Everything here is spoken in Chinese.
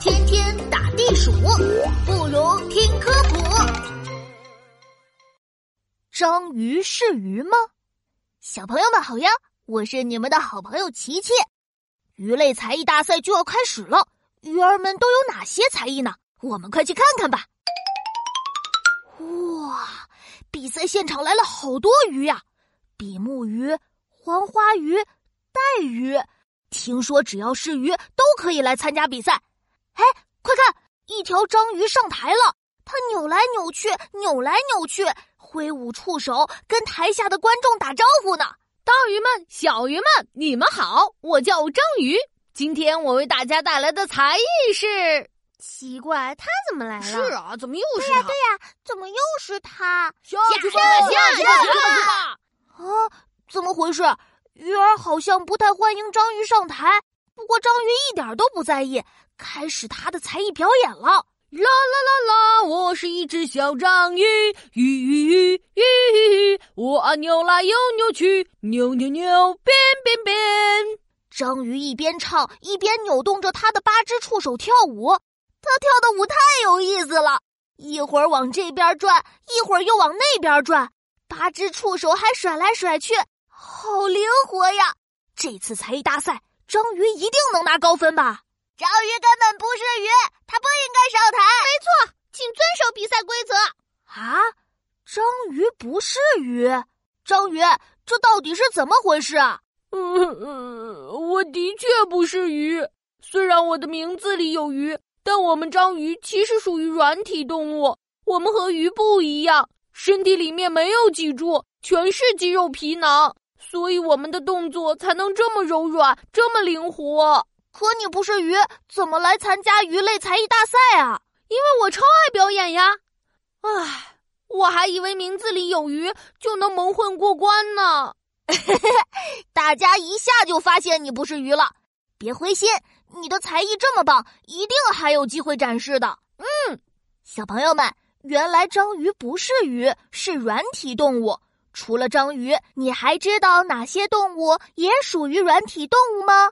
天天打地鼠，不如听科普。章鱼是鱼吗？小朋友们好呀，我是你们的好朋友琪琪。鱼类才艺大赛就要开始了，鱼儿们都有哪些才艺呢？我们快去看看吧。哇，比赛现场来了好多鱼呀！比目鱼、黄花鱼、带鱼，听说只要是鱼都可以来参加比赛。哎，快看，一条章鱼上台了，它扭来扭去，扭来扭去，挥舞触手，跟台下的观众打招呼呢。大鱼们、小鱼们，你们好！我叫章鱼，今天我为大家带来的才艺是……奇怪，他怎么来了？是啊，怎么又是他？对呀，对呀，怎么又是他？下去吧，下去吧！啊，怎么回事？鱼儿好像不太欢迎章鱼上台，不过章鱼一点都不在意，开始他的才艺表演了。啦啦啦啦！我是一只小章鱼，鱼鱼鱼鱼，我啊扭来又扭去，扭扭扭，变变变。章鱼一边唱一边扭动着它的八只触手跳舞，它跳的舞太有意思了，一会儿往这边转，一会儿又往那边转，八只触手还甩来甩去，好灵活呀！这次才艺大赛，章鱼一定能拿高分吧？章鱼根本不是鱼，它不应该上台。没错，请遵守比赛规则。啊，章鱼不是鱼？章鱼，这到底是怎么回事啊？嗯，我的确不是鱼。虽然我的名字里有鱼，但我们章鱼其实属于软体动物。我们和鱼不一样，身体里面没有脊柱，全是肌肉皮囊，所以我们的动作才能这么柔软，这么灵活。可你不是鱼，怎么来参加鱼类才艺大赛啊？因为我超爱表演呀！唉，我还以为名字里有鱼就能蒙混过关呢。大家一下就发现你不是鱼了，别灰心，你的才艺这么棒，一定还有机会展示的。嗯，小朋友们，原来章鱼不是鱼，是软体动物。除了章鱼，你还知道哪些动物也属于软体动物吗？